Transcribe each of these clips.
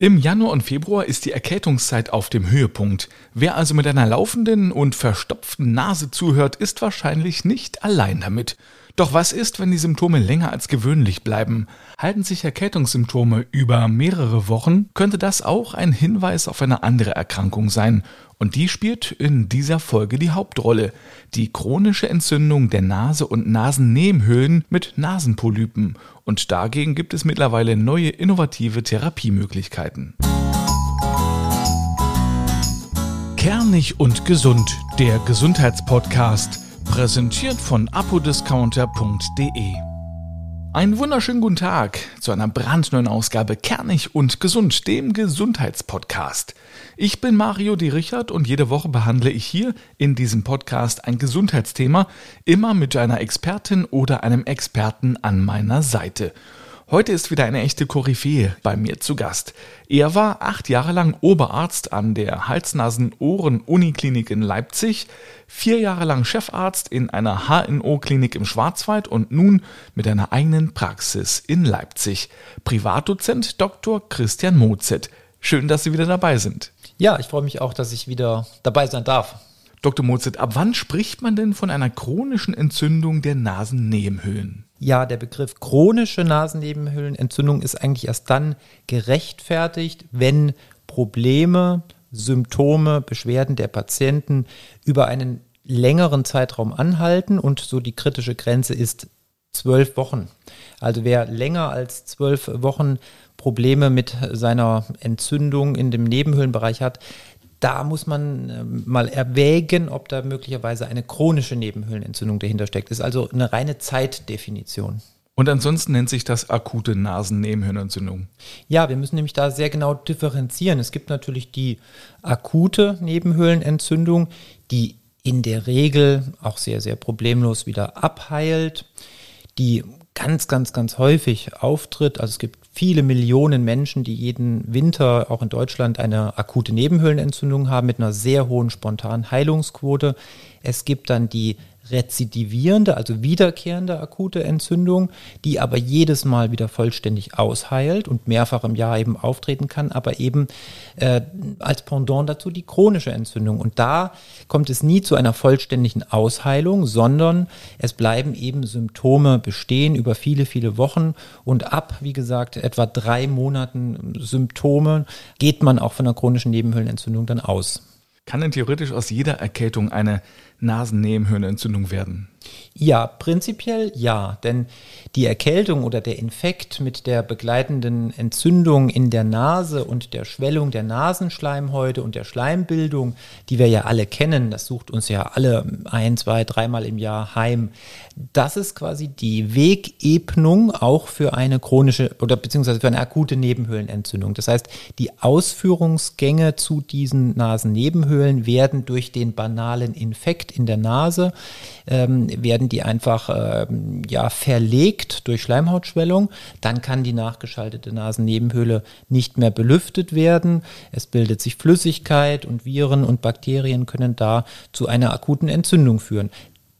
Im Januar und Februar ist die Erkältungszeit auf dem Höhepunkt. Wer also mit einer laufenden und verstopften Nase zuhört, ist wahrscheinlich nicht allein damit. Doch was ist, wenn die Symptome länger als gewöhnlich bleiben? Halten sich Erkältungssymptome über mehrere Wochen, könnte das auch ein Hinweis auf eine andere Erkrankung sein. Und die spielt in dieser Folge die Hauptrolle. Die chronische Entzündung der Nase und Nasennebenhöhlen mit Nasenpolypen. Und dagegen gibt es mittlerweile neue innovative Therapiemöglichkeiten. Kernig und gesund, der Gesundheitspodcast Präsentiert von apodiscounter.de. Einen wunderschönen guten Tag zu einer brandneuen Ausgabe Kernig und Gesund, dem Gesundheitspodcast. Ich bin Mario D. Richard und jede Woche behandle ich hier in diesem Podcast ein Gesundheitsthema, immer mit einer Expertin oder einem Experten an meiner Seite. Heute ist wieder eine echte Koryphäe bei mir zu Gast. Er war acht Jahre lang Oberarzt an der Hals-Nasen-Ohren-Uniklinik in Leipzig, vier Jahre lang Chefarzt in einer HNO-Klinik im Schwarzwald und nun mit einer eigenen Praxis in Leipzig. Privatdozent Dr. Christian Mozet. Schön, dass Sie wieder dabei sind. Ja, ich freue mich auch, dass ich wieder dabei sein darf. Dr. Mozet, ab wann spricht man denn von einer chronischen Entzündung der Nasennebenhöhlen? Ja, der Begriff chronische Nasennebenhöhlenentzündung ist eigentlich erst dann gerechtfertigt, wenn Probleme, Symptome, Beschwerden der Patienten über einen längeren Zeitraum anhalten und so die kritische Grenze ist zwölf Wochen. Also wer länger als zwölf Wochen Probleme mit seiner Entzündung in dem Nebenhöhlenbereich hat, da muss man ähm, mal erwägen, ob da möglicherweise eine chronische Nebenhöhlenentzündung dahinter steckt. Das ist also eine reine Zeitdefinition. Und ansonsten nennt sich das akute Nasennebenhöhlenentzündung. Ja, wir müssen nämlich da sehr genau differenzieren. Es gibt natürlich die akute Nebenhöhlenentzündung, die in der Regel auch sehr, sehr problemlos wieder abheilt, die ganz, ganz, ganz häufig auftritt. Also es gibt viele Millionen Menschen, die jeden Winter auch in Deutschland eine akute Nebenhöhlenentzündung haben mit einer sehr hohen spontanen Heilungsquote. Es gibt dann die rezidivierende, also wiederkehrende akute Entzündung, die aber jedes Mal wieder vollständig ausheilt und mehrfach im Jahr eben auftreten kann, aber eben äh, als Pendant dazu die chronische Entzündung. Und da kommt es nie zu einer vollständigen Ausheilung, sondern es bleiben eben Symptome bestehen über viele, viele Wochen und ab, wie gesagt, etwa drei Monaten Symptome geht man auch von einer chronischen Nebenhöhlenentzündung dann aus. Kann denn theoretisch aus jeder Erkältung eine Nasennebenhöhlenentzündung werden? Ja, prinzipiell ja, denn die Erkältung oder der Infekt mit der begleitenden Entzündung in der Nase und der Schwellung der Nasenschleimhäute und der Schleimbildung, die wir ja alle kennen, das sucht uns ja alle ein, zwei, dreimal im Jahr heim, das ist quasi die Wegebnung auch für eine chronische oder beziehungsweise für eine akute Nebenhöhlenentzündung. Das heißt, die Ausführungsgänge zu diesen Nasennebenhöhlen werden durch den banalen Infekt in der Nase ähm, werden die einfach ähm, ja, verlegt durch Schleimhautschwellung. Dann kann die nachgeschaltete Nasennebenhöhle nicht mehr belüftet werden. Es bildet sich Flüssigkeit und Viren und Bakterien können da zu einer akuten Entzündung führen.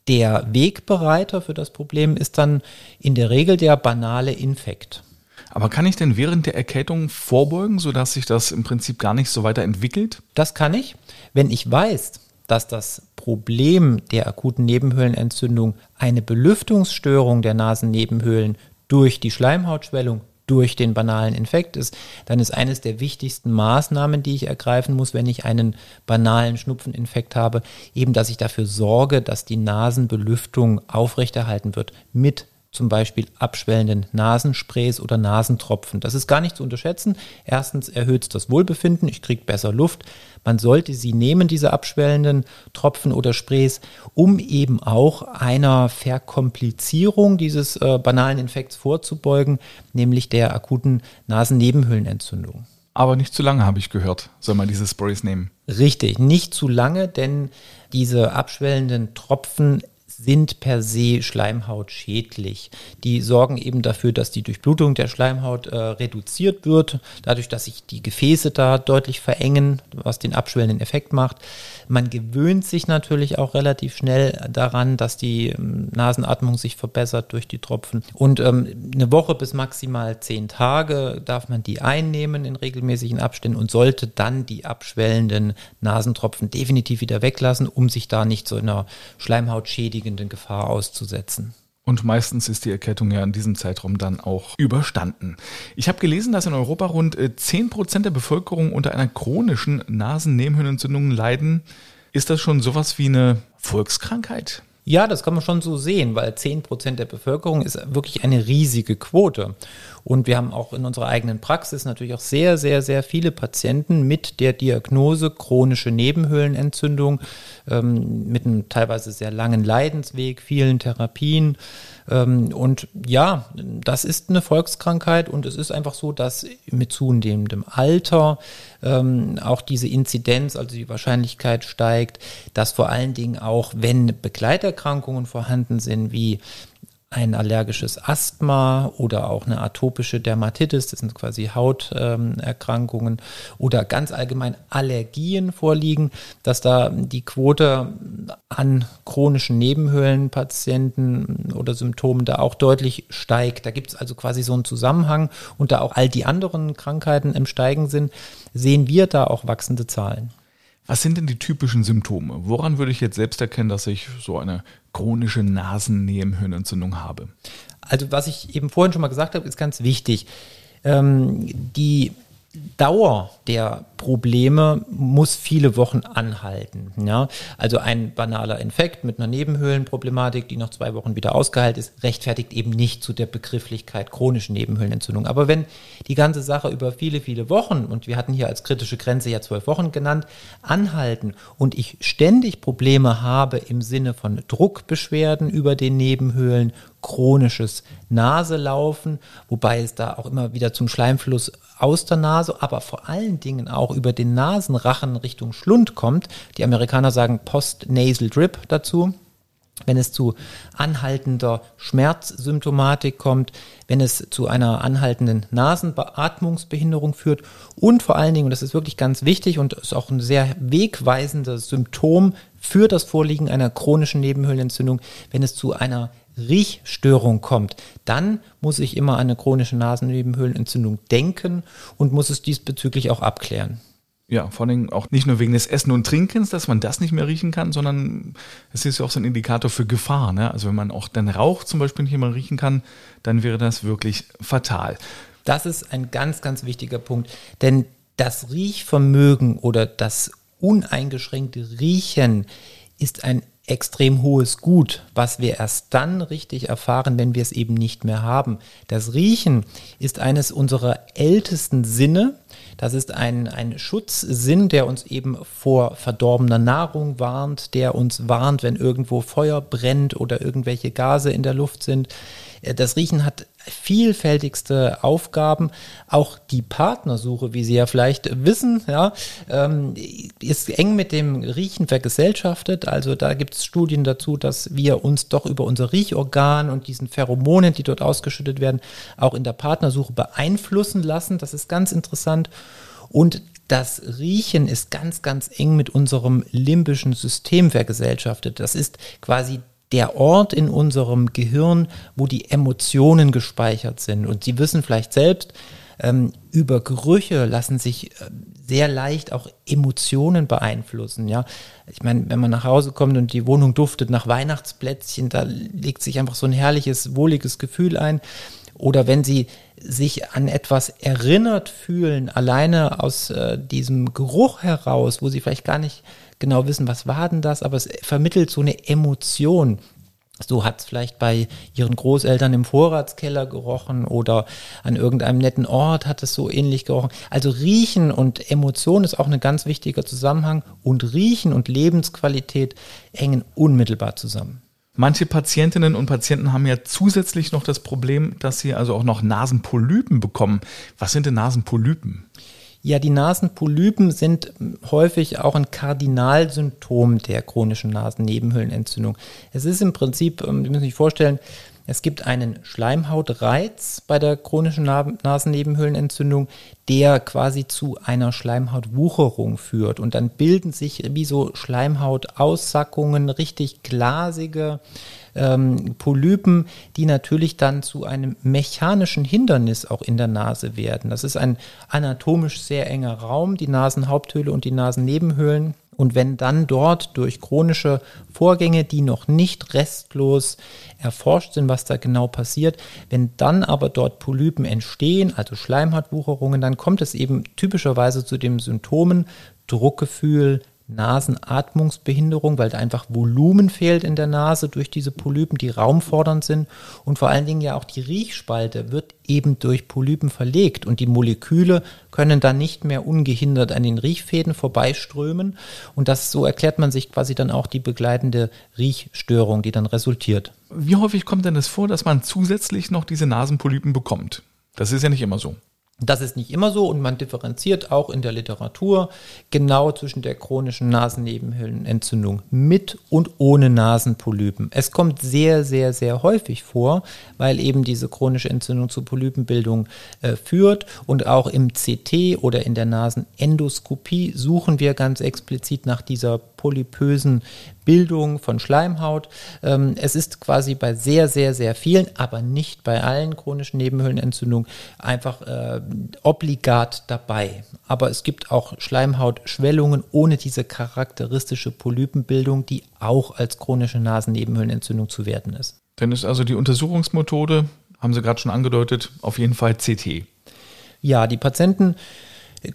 Der Wegbereiter für das Problem ist dann in der Regel der banale Infekt. Aber kann ich denn während der Erkältung vorbeugen, sodass sich das im Prinzip gar nicht so weiterentwickelt? Das kann ich, wenn ich weiß, dass das Problem der akuten Nebenhöhlenentzündung eine Belüftungsstörung der Nasennebenhöhlen durch die Schleimhautschwellung, durch den banalen Infekt ist, dann ist eines der wichtigsten Maßnahmen, die ich ergreifen muss, wenn ich einen banalen Schnupfeninfekt habe, eben, dass ich dafür sorge, dass die Nasenbelüftung aufrechterhalten wird mit zum Beispiel abschwellenden Nasensprays oder Nasentropfen. Das ist gar nicht zu unterschätzen. Erstens erhöht es das Wohlbefinden, ich kriege besser Luft. Man sollte sie nehmen, diese abschwellenden Tropfen oder Sprays, um eben auch einer Verkomplizierung dieses äh, banalen Infekts vorzubeugen, nämlich der akuten Nasennebenhöhlenentzündung. Aber nicht zu lange, habe ich gehört, soll man diese Sprays nehmen. Richtig, nicht zu lange, denn diese abschwellenden Tropfen sind per se schleimhautschädlich. Die sorgen eben dafür, dass die Durchblutung der Schleimhaut äh, reduziert wird, dadurch, dass sich die Gefäße da deutlich verengen, was den abschwellenden Effekt macht. Man gewöhnt sich natürlich auch relativ schnell daran, dass die ähm, Nasenatmung sich verbessert durch die Tropfen. Und ähm, eine Woche bis maximal zehn Tage darf man die einnehmen in regelmäßigen Abständen und sollte dann die abschwellenden Nasentropfen definitiv wieder weglassen, um sich da nicht so einer schleimhautschädigenden Gefahr auszusetzen. Und meistens ist die Erkältung ja in diesem Zeitraum dann auch überstanden. Ich habe gelesen, dass in Europa rund 10 äh, Prozent der Bevölkerung unter einer chronischen Nasennebenhöhlenentzündung leiden. Ist das schon sowas wie eine Volkskrankheit? Ja, das kann man schon so sehen, weil 10 Prozent der Bevölkerung ist wirklich eine riesige Quote. Und wir haben auch in unserer eigenen Praxis natürlich auch sehr, sehr, sehr viele Patienten mit der Diagnose chronische Nebenhöhlenentzündung, ähm, mit einem teilweise sehr langen Leidensweg, vielen Therapien. Ähm, und ja, das ist eine Volkskrankheit und es ist einfach so, dass mit zunehmendem Alter ähm, auch diese Inzidenz, also die Wahrscheinlichkeit steigt, dass vor allen Dingen auch, wenn Begleiterkrankungen vorhanden sind, wie ein allergisches Asthma oder auch eine atopische Dermatitis, das sind quasi Hauterkrankungen oder ganz allgemein Allergien vorliegen, dass da die Quote an chronischen Nebenhöhlenpatienten oder Symptomen da auch deutlich steigt. Da gibt es also quasi so einen Zusammenhang und da auch all die anderen Krankheiten im Steigen sind, sehen wir da auch wachsende Zahlen. Was sind denn die typischen Symptome? Woran würde ich jetzt selbst erkennen, dass ich so eine chronische Nasennebenhöhlenentzündung habe? Also was ich eben vorhin schon mal gesagt habe, ist ganz wichtig. Ähm, die Dauer der Probleme muss viele Wochen anhalten. Ja? Also ein banaler Infekt mit einer Nebenhöhlenproblematik, die nach zwei Wochen wieder ausgeheilt ist, rechtfertigt eben nicht zu der Begrifflichkeit chronische Nebenhöhlenentzündung. Aber wenn die ganze Sache über viele, viele Wochen, und wir hatten hier als kritische Grenze ja zwölf Wochen genannt, anhalten und ich ständig Probleme habe im Sinne von Druckbeschwerden über den Nebenhöhlen, chronisches Naselaufen, wobei es da auch immer wieder zum Schleimfluss aus der Nase, aber vor allen Dingen auch über den Nasenrachen Richtung Schlund kommt. Die Amerikaner sagen Post-Nasal Drip dazu. Wenn es zu anhaltender Schmerzsymptomatik kommt, wenn es zu einer anhaltenden Nasenbeatmungsbehinderung führt und vor allen Dingen, und das ist wirklich ganz wichtig und ist auch ein sehr wegweisendes Symptom für das Vorliegen einer chronischen Nebenhöhlenentzündung, wenn es zu einer Riechstörung kommt, dann muss ich immer an eine chronische Nasennebenhöhlenentzündung denken und muss es diesbezüglich auch abklären. Ja, vor allem auch nicht nur wegen des Essen und Trinkens, dass man das nicht mehr riechen kann, sondern es ist ja auch so ein Indikator für Gefahr. Ne? Also wenn man auch den Rauch zum Beispiel nicht mehr riechen kann, dann wäre das wirklich fatal. Das ist ein ganz, ganz wichtiger Punkt, denn das Riechvermögen oder das uneingeschränkte Riechen ist ein extrem hohes Gut, was wir erst dann richtig erfahren, wenn wir es eben nicht mehr haben. Das Riechen ist eines unserer ältesten Sinne. Das ist ein, ein Schutzsinn, der uns eben vor verdorbener Nahrung warnt, der uns warnt, wenn irgendwo Feuer brennt oder irgendwelche Gase in der Luft sind. Äh, das Riechen hat vielfältigste Aufgaben. Auch die Partnersuche, wie Sie ja vielleicht wissen, ja, ähm, ist eng mit dem Riechen vergesellschaftet. Also da gibt es Studien dazu, dass wir uns doch über unser Riechorgan und diesen Pheromonen, die dort ausgeschüttet werden, auch in der Partnersuche beeinflussen lassen. Das ist ganz interessant. Und das Riechen ist ganz, ganz eng mit unserem limbischen System vergesellschaftet. Das ist quasi der Ort in unserem Gehirn, wo die Emotionen gespeichert sind. Und Sie wissen vielleicht selbst, ähm, über Gerüche lassen sich äh, sehr leicht auch Emotionen beeinflussen. Ja, ich meine, wenn man nach Hause kommt und die Wohnung duftet nach Weihnachtsplätzchen, da legt sich einfach so ein herrliches, wohliges Gefühl ein. Oder wenn Sie sich an etwas erinnert fühlen, alleine aus äh, diesem Geruch heraus, wo Sie vielleicht gar nicht genau wissen, was war denn das, aber es vermittelt so eine Emotion. So hat es vielleicht bei ihren Großeltern im Vorratskeller gerochen oder an irgendeinem netten Ort hat es so ähnlich gerochen. Also Riechen und Emotion ist auch ein ganz wichtiger Zusammenhang und Riechen und Lebensqualität hängen unmittelbar zusammen. Manche Patientinnen und Patienten haben ja zusätzlich noch das Problem, dass sie also auch noch Nasenpolypen bekommen. Was sind denn Nasenpolypen? Ja, die Nasenpolypen sind häufig auch ein Kardinalsymptom der chronischen Nasennebenhöhlenentzündung. Es ist im Prinzip, ähm, Sie müssen sich vorstellen, es gibt einen Schleimhautreiz bei der chronischen Nasennebenhöhlenentzündung, der quasi zu einer Schleimhautwucherung führt. Und dann bilden sich wie so Schleimhautaussackungen, richtig glasige ähm, Polypen, die natürlich dann zu einem mechanischen Hindernis auch in der Nase werden. Das ist ein anatomisch sehr enger Raum, die Nasenhaupthöhle und die Nasennebenhöhlen. Und wenn dann dort durch chronische Vorgänge, die noch nicht restlos erforscht sind, was da genau passiert, wenn dann aber dort Polypen entstehen, also Schleimhautwucherungen, dann kommt es eben typischerweise zu den Symptomen Druckgefühl, Nasenatmungsbehinderung, weil da einfach Volumen fehlt in der Nase durch diese Polypen, die raumfordernd sind. Und vor allen Dingen ja auch die Riechspalte wird eben durch Polypen verlegt und die Moleküle können dann nicht mehr ungehindert an den Riechfäden vorbeiströmen. Und das so erklärt man sich quasi dann auch die begleitende Riechstörung, die dann resultiert. Wie häufig kommt denn es vor, dass man zusätzlich noch diese Nasenpolypen bekommt? Das ist ja nicht immer so. Das ist nicht immer so und man differenziert auch in der Literatur genau zwischen der chronischen Nasennebenhöhlenentzündung mit und ohne Nasenpolypen. Es kommt sehr, sehr, sehr häufig vor, weil eben diese chronische Entzündung zu Polypenbildung äh, führt und auch im CT oder in der Nasenendoskopie suchen wir ganz explizit nach dieser polypösen Bildung von Schleimhaut. Ähm, es ist quasi bei sehr, sehr, sehr vielen, aber nicht bei allen chronischen Nebenhöhlenentzündungen einfach äh, obligat dabei. Aber es gibt auch Schleimhautschwellungen ohne diese charakteristische Polypenbildung, die auch als chronische Nasennebenhöhlenentzündung zu werten ist. Dann ist also die Untersuchungsmethode, haben Sie gerade schon angedeutet, auf jeden Fall CT. Ja, die Patienten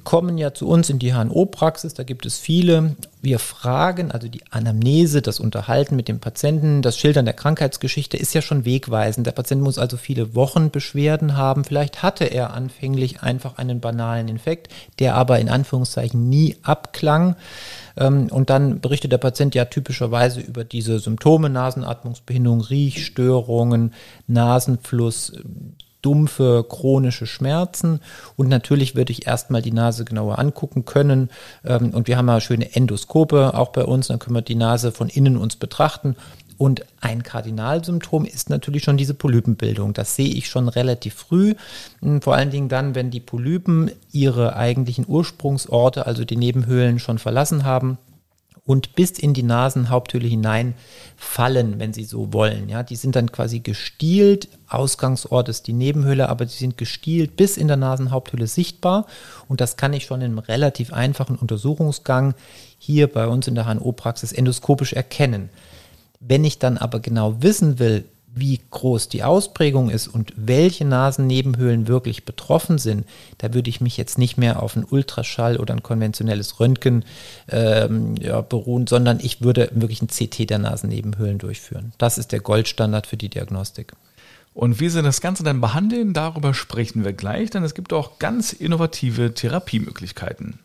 kommen ja zu uns in die HNO-Praxis, da gibt es viele. Wir fragen, also die Anamnese, das Unterhalten mit dem Patienten, das Schildern der Krankheitsgeschichte ist ja schon wegweisend. Der Patient muss also viele Wochen Beschwerden haben. Vielleicht hatte er anfänglich einfach einen banalen Infekt, der aber in Anführungszeichen nie abklang. Ähm, und dann berichtet der Patient ja typischerweise über diese Symptome, Nasenatmungsbehinderung, Riechstörungen, Nasenfluss, dumpfe chronische Schmerzen. Und natürlich würde ich erstmal die Nase genauer angucken können. Ähm, und wir haben ja schöne Endoskope auch bei uns, dann können wir die Nase von innen uns betrachten. Und ein Kardinalsymptom ist natürlich schon diese Polypenbildung. Das sehe ich schon relativ früh, hm, vor allen Dingen dann, wenn die Polypen ihre eigentlichen Ursprungsorte, also die Nebenhöhlen schon verlassen haben und bis in die Nasenhaupthöhle hinein fallen, wenn Sie so wollen. Ja, die sind dann quasi gestielt. Ausgangsort ist die Nebenhöhle, aber die sind gestielt bis in der Nasenhaupthöhle sichtbar. Und das kann ich schon im relativ einfachen Untersuchungsgang hier bei uns in der HNO-Praxis endoskopisch erkennen. Wenn ich dann aber genau wissen will, wie groß die Ausprägung ist und welche Nasennebenhöhlen wirklich betroffen sind, da würde ich mich jetzt nicht mehr auf einen Ultraschall oder ein konventionelles Röntgen ähm, ja, beruhen, sondern ich würde wirklich ein CT der Nasennebenhöhlen durchführen. Das ist der Goldstandard für die Diagnostik. Und wie sie das Ganze dann behandeln, darüber sprechen wir gleich, denn es gibt auch ganz innovative Therapiemöglichkeiten.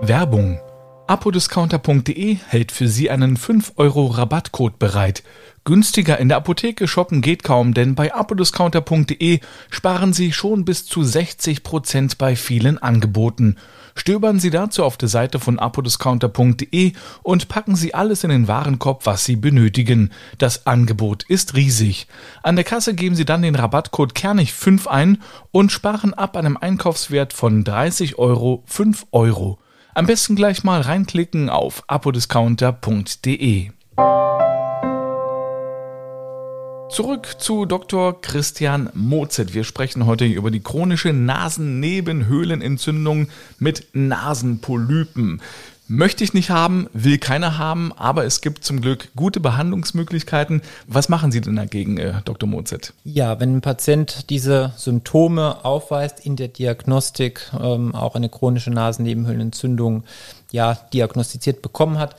Werbung Apodiscounter.de hält für Sie einen 5 Euro Rabattcode bereit. Günstiger in der Apotheke shoppen geht kaum, denn bei apodiscounter.de sparen Sie schon bis zu 60 Prozent bei vielen Angeboten. Stöbern Sie dazu auf der Seite von apodiscounter.de und packen Sie alles in den Warenkorb, was Sie benötigen. Das Angebot ist riesig. An der Kasse geben Sie dann den Rabattcode Kernig5 ein und sparen ab einem Einkaufswert von 30 Euro 5 Euro. Am besten gleich mal reinklicken auf apodiscounter.de. Zurück zu Dr. Christian Mozet. Wir sprechen heute über die chronische Nasennebenhöhlenentzündung mit Nasenpolypen. Möchte ich nicht haben, will keiner haben, aber es gibt zum Glück gute Behandlungsmöglichkeiten. Was machen Sie denn dagegen, äh, Dr. Mozet? Ja, wenn ein Patient diese Symptome aufweist in der Diagnostik, ähm, auch eine chronische Nasennebenhöhlenentzündung ja, diagnostiziert bekommen hat,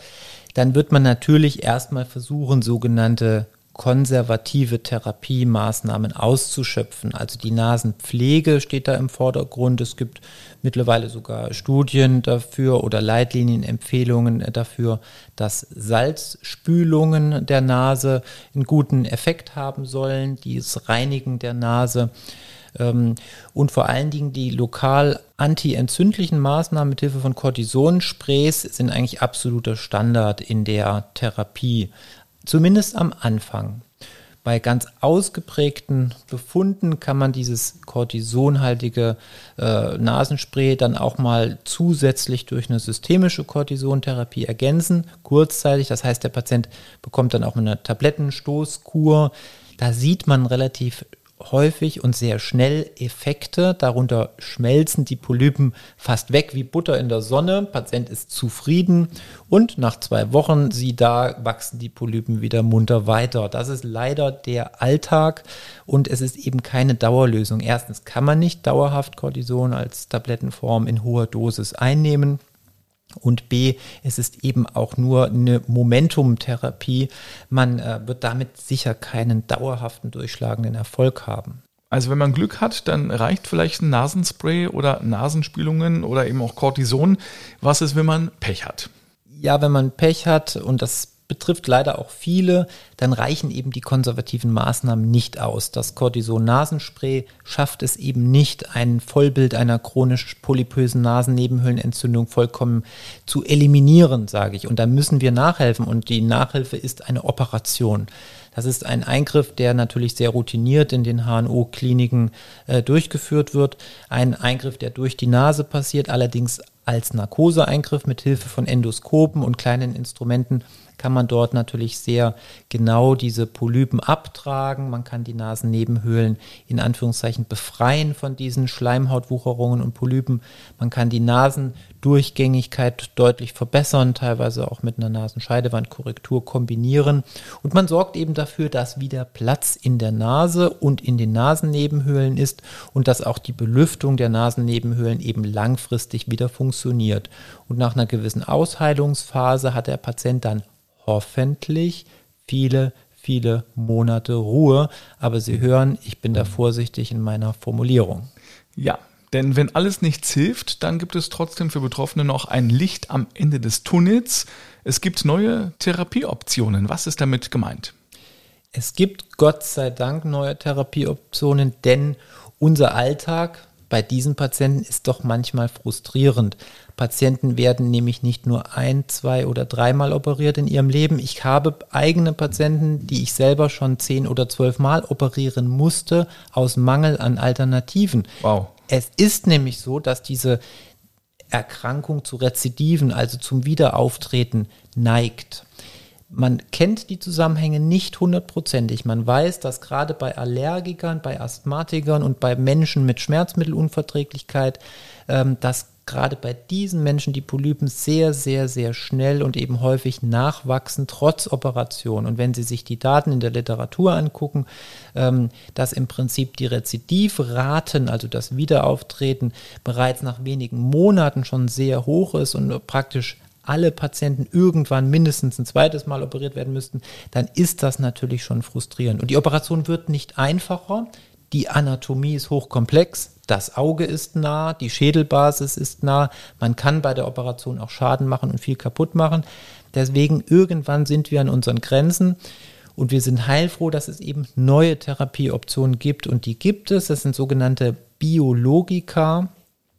dann wird man natürlich erstmal versuchen, sogenannte konservative Therapiemaßnahmen auszuschöpfen. Also die Nasenpflege steht da im Vordergrund. Es gibt mittlerweile sogar Studien dafür oder Leitlinienempfehlungen dafür, dass Salzspülungen der Nase einen guten Effekt haben sollen, dieses Reinigen der Nase ähm, und vor allen Dingen die lokal antientzündlichen Maßnahmen mit Hilfe von Cortisonsprays sind eigentlich absoluter Standard in der Therapie. Zumindest am Anfang. Bei ganz ausgeprägten Befunden kann man dieses cortisonhaltige äh, Nasenspray dann auch mal zusätzlich durch eine systemische Cortisontherapie ergänzen, kurzzeitig. Das heißt, der Patient bekommt dann auch eine Tablettenstoßkur. Da sieht man relativ häufig und sehr schnell Effekte. Darunter schmelzen die Polypen fast weg wie Butter in der Sonne. Patient ist zufrieden und nach zwei Wochen, sie da, wachsen die Polypen wieder munter weiter. Das ist leider der Alltag und es ist eben keine Dauerlösung. Erstens kann man nicht dauerhaft Cortison als Tablettenform in hoher Dosis einnehmen. Und B, es ist eben auch nur eine Momentumtherapie. Man äh, wird damit sicher keinen dauerhaften durchschlagenden Erfolg haben. Also wenn man Glück hat, dann reicht vielleicht ein Nasenspray oder Nasenspielungen oder eben auch Cortison. Was ist, wenn man Pech hat? Ja, wenn man Pech hat und das betrifft leider auch viele, dann reichen eben die konservativen Maßnahmen nicht aus. Das Cortison-Nasenspray schafft es eben nicht, ein Vollbild einer chronisch polypösen Nasennebenhöhlenentzündung vollkommen zu eliminieren, sage ich. Und da müssen wir nachhelfen und die Nachhilfe ist eine Operation. Das ist ein Eingriff, der natürlich sehr routiniert in den HNO-Kliniken äh, durchgeführt wird. Ein Eingriff, der durch die Nase passiert, allerdings als Narkoseeingriff mit Hilfe von Endoskopen und kleinen Instrumenten kann man dort natürlich sehr genau diese Polypen abtragen. Man kann die Nasennebenhöhlen in Anführungszeichen befreien von diesen Schleimhautwucherungen und Polypen. Man kann die Nasendurchgängigkeit deutlich verbessern, teilweise auch mit einer Nasenscheidewandkorrektur kombinieren. Und man sorgt eben dafür, dass wieder Platz in der Nase und in den Nasennebenhöhlen ist und dass auch die Belüftung der Nasennebenhöhlen eben langfristig wieder funktioniert. Und nach einer gewissen Ausheilungsphase hat der Patient dann hoffentlich viele, viele Monate Ruhe. Aber Sie hören, ich bin da vorsichtig in meiner Formulierung. Ja, denn wenn alles nichts hilft, dann gibt es trotzdem für Betroffene noch ein Licht am Ende des Tunnels. Es gibt neue Therapieoptionen. Was ist damit gemeint? Es gibt Gott sei Dank neue Therapieoptionen, denn unser Alltag bei diesen Patienten ist doch manchmal frustrierend. Patienten werden nämlich nicht nur ein, zwei oder dreimal operiert in ihrem Leben. Ich habe eigene Patienten, die ich selber schon zehn oder zwölf Mal operieren musste, aus Mangel an Alternativen. Wow. Es ist nämlich so, dass diese Erkrankung zu Rezidiven, also zum Wiederauftreten, neigt. Man kennt die Zusammenhänge nicht hundertprozentig. Man weiß, dass gerade bei Allergikern, bei Asthmatikern und bei Menschen mit Schmerzmittelunverträglichkeit ähm, das gerade bei diesen Menschen die Polypen sehr, sehr, sehr schnell und eben häufig nachwachsen, trotz Operation. Und wenn Sie sich die Daten in der Literatur angucken, ähm, dass im Prinzip die Rezidivraten, also das Wiederauftreten, bereits nach wenigen Monaten schon sehr hoch ist und praktisch alle Patienten irgendwann mindestens ein zweites Mal operiert werden müssten, dann ist das natürlich schon frustrierend. Und die Operation wird nicht einfacher. Die Anatomie ist hochkomplex, das Auge ist nah, die Schädelbasis ist nah. Man kann bei der Operation auch Schaden machen und viel kaputt machen. Deswegen irgendwann sind wir an unseren Grenzen. Und wir sind heilfroh, dass es eben neue Therapieoptionen gibt. Und die gibt es. Das sind sogenannte Biologika.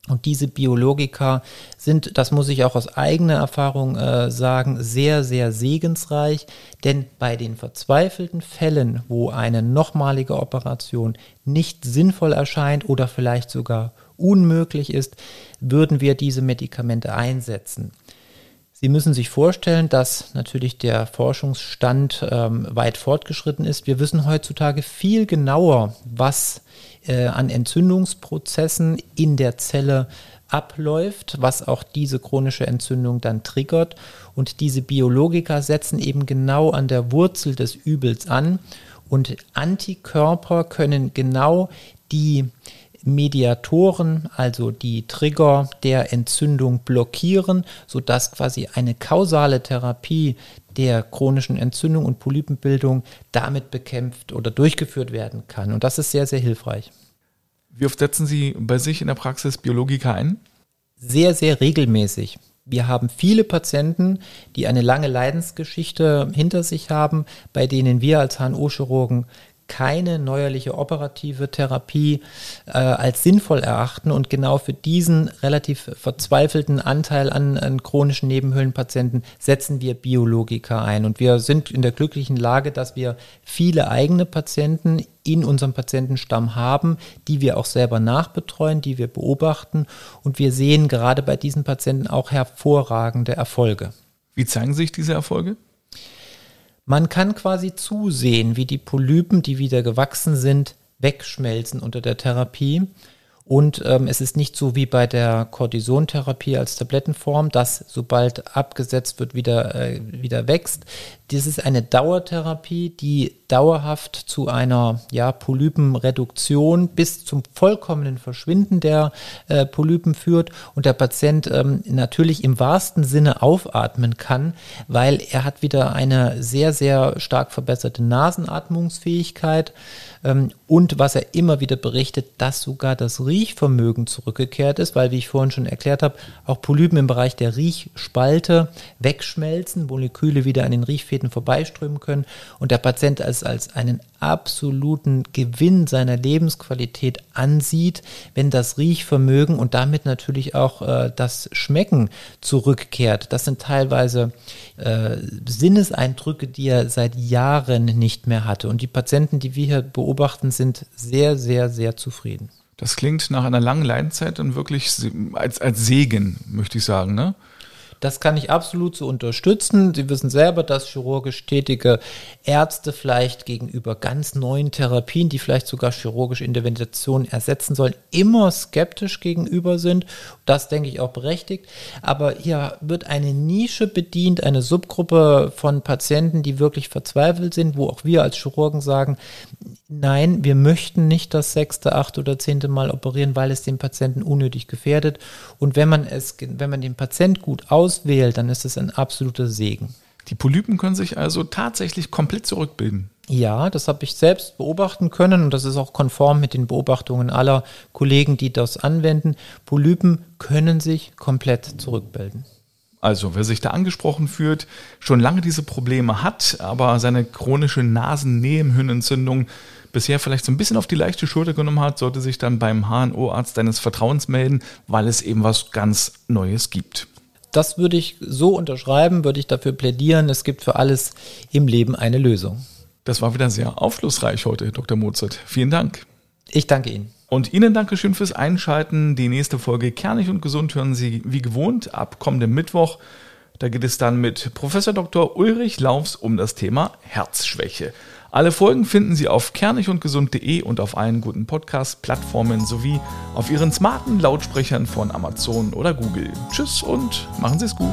Und diese Biologika sind, das muss ich auch aus eigener Erfahrung äh, sagen, sehr, sehr segensreich. Denn bei den verzweifelten Fällen, wo eine nochmalige Operation nicht sinnvoll erscheint oder vielleicht sogar unmöglich ist, würden wir diese Medikamente einsetzen. Sie müssen sich vorstellen, dass natürlich der Forschungsstand ähm, weit fortgeschritten ist. Wir wissen heutzutage viel genauer, was äh, an Entzündungsprozessen in der Zelle abläuft, was auch diese chronische Entzündung dann triggert. Und diese Biologika setzen eben genau an der Wurzel des Übels an. Und Antikörper können genau die Mediatoren, also die Trigger der Entzündung blockieren, sodass quasi eine kausale Therapie der chronischen Entzündung und Polypenbildung damit bekämpft oder durchgeführt werden kann. Und das ist sehr, sehr hilfreich. Wie oft setzen Sie bei sich in der Praxis Biologika ein? Sehr, sehr regelmäßig. Wir haben viele Patienten, die eine lange Leidensgeschichte hinter sich haben, bei denen wir als HNO-Chirurgen keine neuerliche operative Therapie äh, als sinnvoll erachten und genau für diesen relativ verzweifelten Anteil an, an, chronischen Nebenhöhlenpatienten setzen wir Biologika ein. Und wir sind in der glücklichen Lage, dass wir viele eigene Patienten in unserem Patientenstamm haben, die wir auch selber nachbetreuen, die wir beobachten und wir sehen gerade bei diesen Patienten auch hervorragende Erfolge. Wie zeigen sich diese Erfolge? Man kann quasi zusehen, wie die Polypen, die wieder gewachsen sind, wegschmelzen unter der Therapie. Und ähm, es ist nicht so wie bei der Cortisontherapie als Tablettenform, dass sobald abgesetzt wird, wieder, äh, wieder wächst. Das ist eine Dauertherapie, die dauerhaft zu einer ja, Polypenreduktion bis zum vollkommenen Verschwinden der äh, Polypen führt und der Patient ähm, natürlich im wahrsten Sinne aufatmen kann, weil er hat wieder eine sehr, sehr stark verbesserte Nasenatmungsfähigkeit und was er immer wieder berichtet, dass sogar das Riechvermögen zurückgekehrt ist, weil, wie ich vorhin schon erklärt habe, auch Polypen im Bereich der Riechspalte wegschmelzen, Moleküle wieder an den Riechfäden vorbeiströmen können und der Patient es als einen absoluten Gewinn seiner Lebensqualität ansieht, wenn das Riechvermögen und damit natürlich auch äh, das Schmecken zurückkehrt. Das sind teilweise äh, Sinneseindrücke, die er seit Jahren nicht mehr hatte. Und die Patienten, die wir hier beobachten, sind sehr, sehr, sehr zufrieden. Das klingt nach einer langen Leidenzeit und wirklich als, als Segen, möchte ich sagen, ne? Das kann ich absolut so unterstützen. Sie wissen selber, dass chirurgisch tätige Ärzte vielleicht gegenüber ganz neuen Therapien, die vielleicht sogar chirurgische Interventionen ersetzen sollen, immer skeptisch gegenüber sind. Das denke ich auch berechtigt. Aber hier wird eine Nische bedient, eine Subgruppe von Patienten, die wirklich verzweifelt sind, wo auch wir als Chirurgen sagen, nein, wir möchten nicht das sechste, achte oder zehnte Mal operieren, weil es den Patienten unnötig gefährdet. Und wenn man es, wenn man den Patient gut auswählt, dann ist es ein absoluter Segen. Die Polypen können sich also tatsächlich komplett zurückbilden. Ja, das habe ich selbst beobachten können und das ist auch konform mit den Beobachtungen aller Kollegen, die das anwenden. Polypen können sich komplett zurückbilden. Also, wer sich da angesprochen fühlt, schon lange diese Probleme hat, aber seine chronische Nasennebenhöhlenentzündung bisher vielleicht so ein bisschen auf die leichte Schulter genommen hat, sollte sich dann beim HNO-Arzt deines Vertrauens melden, weil es eben was ganz Neues gibt. Das würde ich so unterschreiben, würde ich dafür plädieren. Es gibt für alles im Leben eine Lösung. Das war wieder sehr aufschlussreich heute, Dr. Mozart. Vielen Dank. Ich danke Ihnen. Und Ihnen Dankeschön fürs Einschalten. Die nächste Folge Kernig und Gesund hören Sie wie gewohnt ab kommendem Mittwoch. Da geht es dann mit Professor Dr. Ulrich Laufs um das Thema Herzschwäche. Alle Folgen finden Sie auf kernigundgesund.de und auf allen guten Podcast-Plattformen sowie auf Ihren smarten Lautsprechern von Amazon oder Google. Tschüss und machen Sie es gut.